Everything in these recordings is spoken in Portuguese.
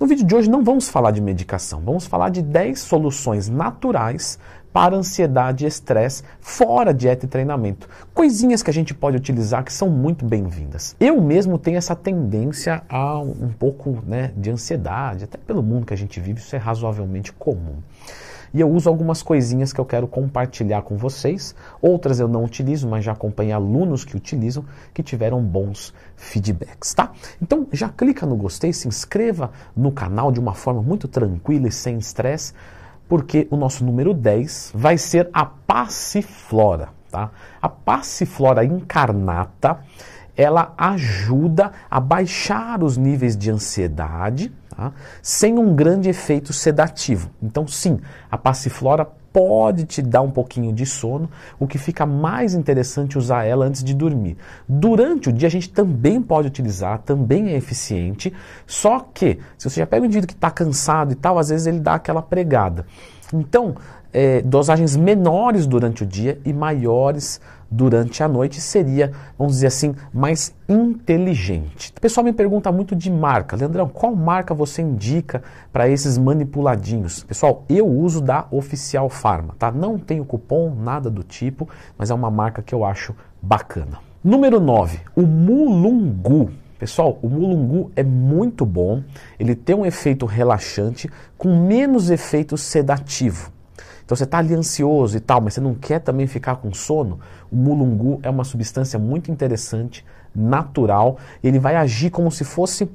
No vídeo de hoje não vamos falar de medicação, vamos falar de 10 soluções naturais para ansiedade e estresse fora dieta e treinamento. Coisinhas que a gente pode utilizar que são muito bem-vindas. Eu mesmo tenho essa tendência a um pouco né, de ansiedade, até pelo mundo que a gente vive, isso é razoavelmente comum. E eu uso algumas coisinhas que eu quero compartilhar com vocês. Outras eu não utilizo, mas já acompanhei alunos que utilizam que tiveram bons feedbacks, tá? Então já clica no gostei, se inscreva no canal de uma forma muito tranquila e sem estresse porque o nosso número 10 vai ser a passiflora. Tá? A passiflora incarnata, ela ajuda a baixar os níveis de ansiedade, tá? sem um grande efeito sedativo. Então, sim, a passiflora pode te dar um pouquinho de sono, o que fica mais interessante usar ela antes de dormir. Durante o dia a gente também pode utilizar, também é eficiente, só que se você já pega um indivíduo que está cansado e tal, às vezes ele dá aquela pregada. Então, é, dosagens menores durante o dia e maiores durante a noite seria, vamos dizer assim, mais inteligente. O pessoal me pergunta muito de marca. Leandrão, qual marca você indica para esses manipuladinhos? Pessoal, eu uso da Oficial Pharma, tá? Não tenho cupom, nada do tipo, mas é uma marca que eu acho bacana. Número 9, o Mulungu. Pessoal, o mulungu é muito bom, ele tem um efeito relaxante com menos efeito sedativo. Então você está ali ansioso e tal, mas você não quer também ficar com sono. O mulungu é uma substância muito interessante, natural. Ele vai agir como se fosse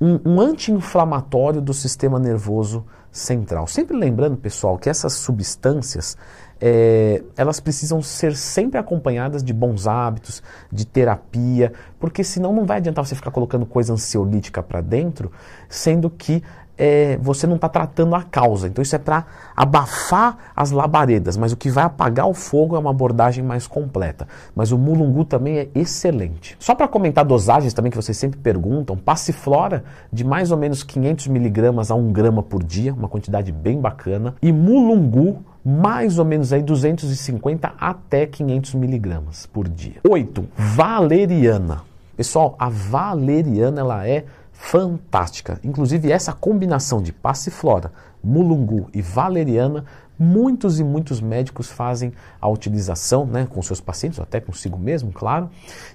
um, um anti-inflamatório do sistema nervoso central. Sempre lembrando, pessoal, que essas substâncias é, elas precisam ser sempre acompanhadas de bons hábitos, de terapia, porque senão não vai adiantar você ficar colocando coisa ansiolítica para dentro, sendo que é, você não está tratando a causa. Então isso é para abafar as labaredas, mas o que vai apagar o fogo é uma abordagem mais completa. Mas o mulungu também é excelente. Só para comentar dosagens também que vocês sempre perguntam, passiflora de mais ou menos 500 miligramas a 1 grama por dia, uma quantidade bem bacana, e mulungu mais ou menos aí 250 até 500 miligramas por dia. 8. Valeriana. Pessoal, a valeriana ela é fantástica. Inclusive essa combinação de passiflora, mulungu e valeriana, muitos e muitos médicos fazem a utilização né, com seus pacientes, até consigo mesmo, claro.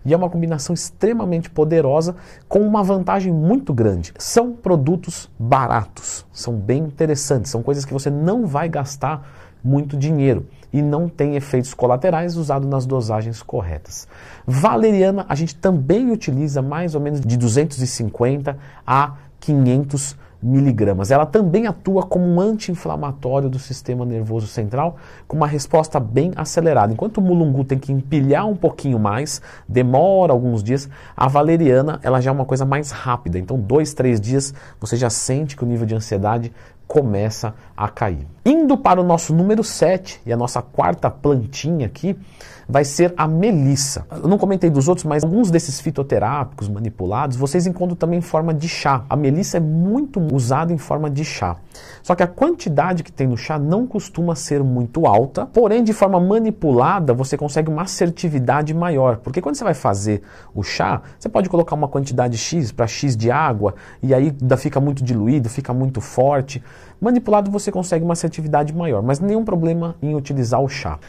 E é uma combinação extremamente poderosa com uma vantagem muito grande. São produtos baratos, são bem interessantes, são coisas que você não vai gastar muito dinheiro e não tem efeitos colaterais usado nas dosagens corretas. Valeriana a gente também utiliza mais ou menos de 250 a 500 miligramas. Ela também atua como um anti-inflamatório do sistema nervoso central, com uma resposta bem acelerada. Enquanto o mulungu tem que empilhar um pouquinho mais, demora alguns dias, a valeriana ela já é uma coisa mais rápida. Então, dois, três dias você já sente que o nível de ansiedade começa a cair. Indo para o nosso número 7 e a nossa quarta plantinha aqui, vai ser a melissa. Eu não comentei dos outros, mas alguns desses fitoterápicos manipulados vocês encontram também em forma de chá. A melissa é muito usada em forma de chá. Só que a quantidade que tem no chá não costuma ser muito alta, porém de forma manipulada você consegue uma assertividade maior, porque quando você vai fazer o chá, você pode colocar uma quantidade X para X de água e aí fica muito diluído, fica muito forte. Manipulado você consegue uma assertividade maior, mas nenhum problema em utilizar o chá.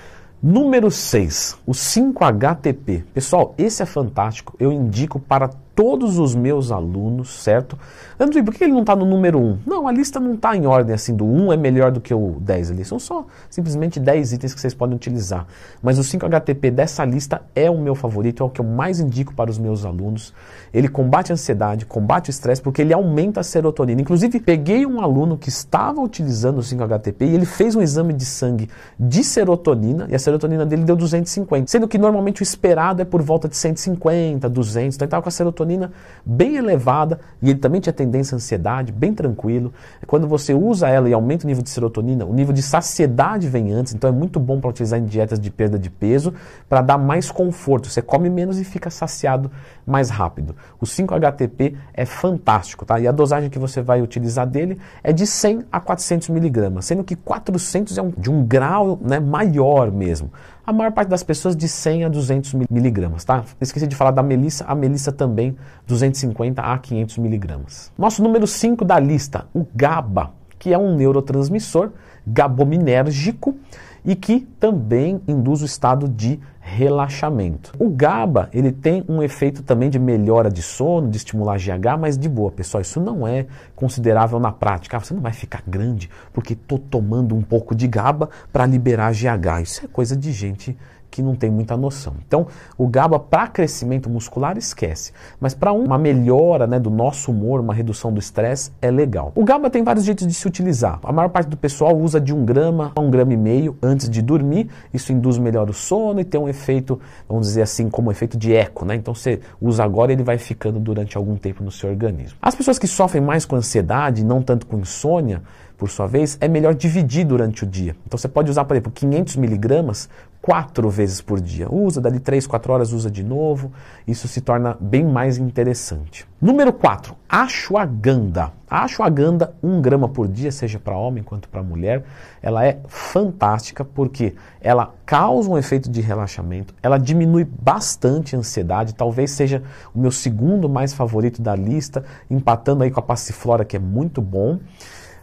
Número 6, o 5-HTP. Pessoal, esse é fantástico. Eu indico para todos os meus alunos, certo? André, por que ele não está no número 1? Não, a lista não está em ordem assim, do 1 é melhor do que o 10 ali. São só simplesmente 10 itens que vocês podem utilizar. Mas o 5-HTP dessa lista é o meu favorito, é o que eu mais indico para os meus alunos. Ele combate a ansiedade, combate o estresse, porque ele aumenta a serotonina. Inclusive, peguei um aluno que estava utilizando o 5-HTP e ele fez um exame de sangue de serotonina e a serotonina dele deu 250, sendo que normalmente o esperado é por volta de 150, 200, então ele estava com a serotonina serotonina bem elevada e ele também tinha tendência à ansiedade, bem tranquilo. Quando você usa ela e aumenta o nível de serotonina, o nível de saciedade vem antes, então é muito bom para utilizar em dietas de perda de peso para dar mais conforto. Você come menos e fica saciado mais rápido. O 5-HTP é fantástico, tá? E a dosagem que você vai utilizar dele é de 100 a 400 miligramas, sendo que 400 é um, de um grau né, maior mesmo. A maior parte das pessoas de 100 a 200 miligramas, tá? Esqueci de falar da melissa, a melissa também 250 a 500 miligramas. Nosso número 5 da lista, o GABA, que é um neurotransmissor gabominérgico e que também induz o estado de relaxamento. O GABA, ele tem um efeito também de melhora de sono, de estimular GH, mas de boa, pessoal, isso não é considerável na prática. Ah, você não vai ficar grande porque estou tomando um pouco de GABA para liberar GH. Isso é coisa de gente que não tem muita noção. Então, o GABA para crescimento muscular esquece, mas para uma melhora né, do nosso humor, uma redução do estresse, é legal. O GABA tem vários jeitos de se utilizar. A maior parte do pessoal usa de um grama a um grama e meio antes de dormir. Isso induz melhor o sono e tem um efeito, vamos dizer assim, como um efeito de eco, né? Então você usa agora e ele vai ficando durante algum tempo no seu organismo. As pessoas que sofrem mais com ansiedade, não tanto com insônia, por sua vez, é melhor dividir durante o dia. Então você pode usar, por exemplo, 500 miligramas quatro vezes por dia. Usa, dali três, quatro horas, usa de novo. Isso se torna bem mais interessante. Número 4, ashwagandha. A ashwagandha, um grama por dia, seja para homem quanto para mulher, ela é fantástica porque ela causa um efeito de relaxamento, ela diminui bastante a ansiedade, talvez seja o meu segundo mais favorito da lista, empatando aí com a passiflora, que é muito bom,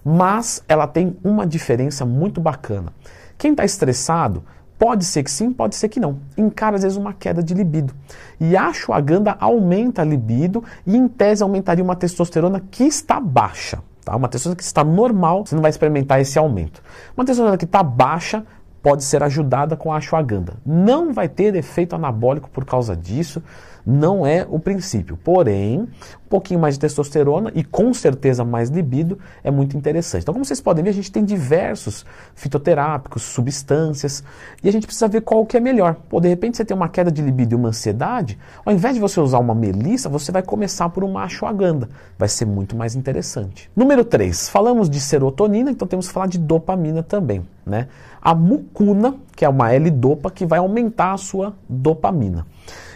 mas ela tem uma diferença muito bacana. Quem está estressado Pode ser que sim, pode ser que não. Encara às vezes uma queda de libido. E a ashwagandha aumenta a libido e em tese aumentaria uma testosterona que está baixa. Tá? Uma testosterona que está normal, você não vai experimentar esse aumento. Uma testosterona que está baixa pode ser ajudada com a ashwagandha. Não vai ter efeito anabólico por causa disso, não é o princípio. Porém, um pouquinho mais de testosterona e com certeza mais libido é muito interessante. Então, como vocês podem ver, a gente tem diversos fitoterápicos, substâncias, e a gente precisa ver qual que é melhor. Pô, de repente você tem uma queda de libido e uma ansiedade, ao invés de você usar uma melissa, você vai começar por uma ashwagandha. Vai ser muito mais interessante. Número 3, falamos de serotonina, então temos que falar de dopamina também, né? A mucuna, que é uma L-dopa, que vai aumentar a sua dopamina.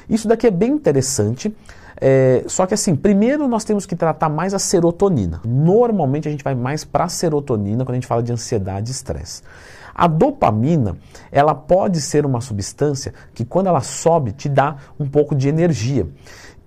Isso daqui é bem interessante. É, só que assim, primeiro nós temos que tratar mais a serotonina. Normalmente a gente vai mais para a serotonina quando a gente fala de ansiedade e estresse. A dopamina, ela pode ser uma substância que quando ela sobe te dá um pouco de energia.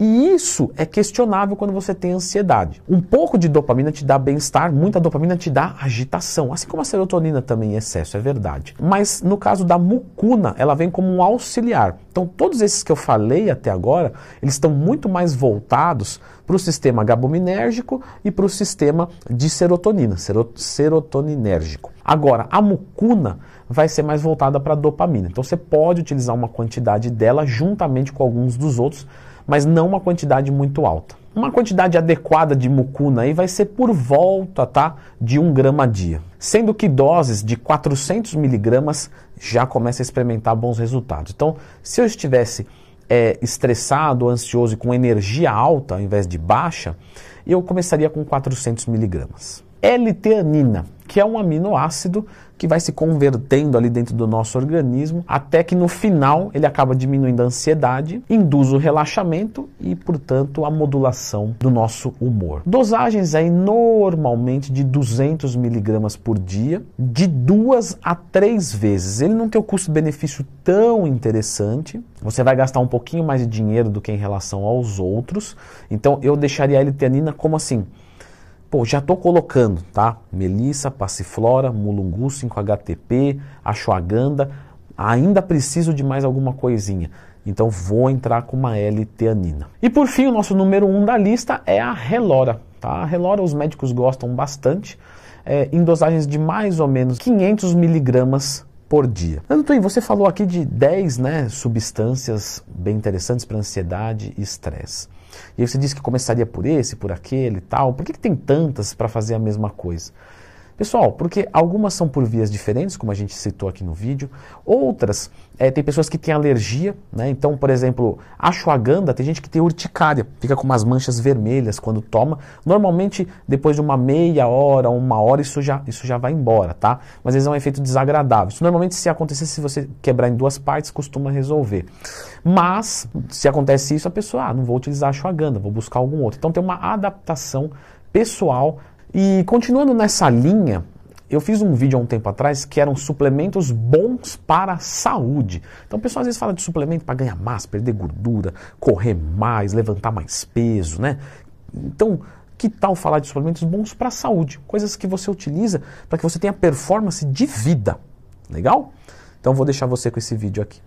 E isso é questionável quando você tem ansiedade. Um pouco de dopamina te dá bem-estar, muita dopamina te dá agitação, assim como a serotonina também em excesso, é verdade. Mas no caso da mucuna, ela vem como um auxiliar. Então, todos esses que eu falei até agora, eles estão muito mais voltados para o sistema gabominérgico e para o sistema de serotonina, serotoninérgico. Agora, a mucuna vai ser mais voltada para a dopamina. Então, você pode utilizar uma quantidade dela juntamente com alguns dos outros mas não uma quantidade muito alta. Uma quantidade adequada de mucuna aí vai ser por volta tá, de 1 grama a dia. Sendo que doses de 400 miligramas já começa a experimentar bons resultados. Então, se eu estivesse é, estressado, ansioso e com energia alta ao invés de baixa, eu começaria com 400 miligramas. L-teanina, que é um aminoácido que vai se convertendo ali dentro do nosso organismo, até que no final ele acaba diminuindo a ansiedade, induz o relaxamento e, portanto, a modulação do nosso humor. Dosagens aí normalmente de 200 miligramas por dia, de duas a três vezes. Ele não tem o custo-benefício tão interessante, você vai gastar um pouquinho mais de dinheiro do que em relação aos outros, então eu deixaria a L-teanina como assim, Pô, já estou colocando, tá? Melissa, passiflora, mulungu 5-HTP, ashwagandha. Ainda preciso de mais alguma coisinha. Então vou entrar com uma L-teanina. E por fim, o nosso número 1 um da lista é a Relora. Tá? A Relora os médicos gostam bastante, é, em dosagens de mais ou menos 500 miligramas por dia. Antônio, você falou aqui de 10 né, substâncias bem interessantes para ansiedade e estresse. E aí você disse que começaria por esse, por aquele e tal. Por que, que tem tantas para fazer a mesma coisa? Pessoal, porque algumas são por vias diferentes, como a gente citou aqui no vídeo, outras é, tem pessoas que têm alergia, né? Então, por exemplo, ashwagandha, tem gente que tem urticária, fica com umas manchas vermelhas quando toma. Normalmente, depois de uma meia hora, uma hora, isso já, isso já vai embora, tá? Mas às vezes é um efeito desagradável. Isso normalmente, se acontecer, se você quebrar em duas partes, costuma resolver. Mas, se acontece isso, a pessoa, ah, não vou utilizar ashwagandha, vou buscar algum outro. Então, tem uma adaptação pessoal e continuando nessa linha, eu fiz um vídeo há um tempo atrás que eram suplementos bons para a saúde. Então o pessoal às vezes fala de suplemento para ganhar massa, perder gordura, correr mais, levantar mais peso, né? Então, que tal falar de suplementos bons para a saúde? Coisas que você utiliza para que você tenha performance de vida. Legal? Então vou deixar você com esse vídeo aqui.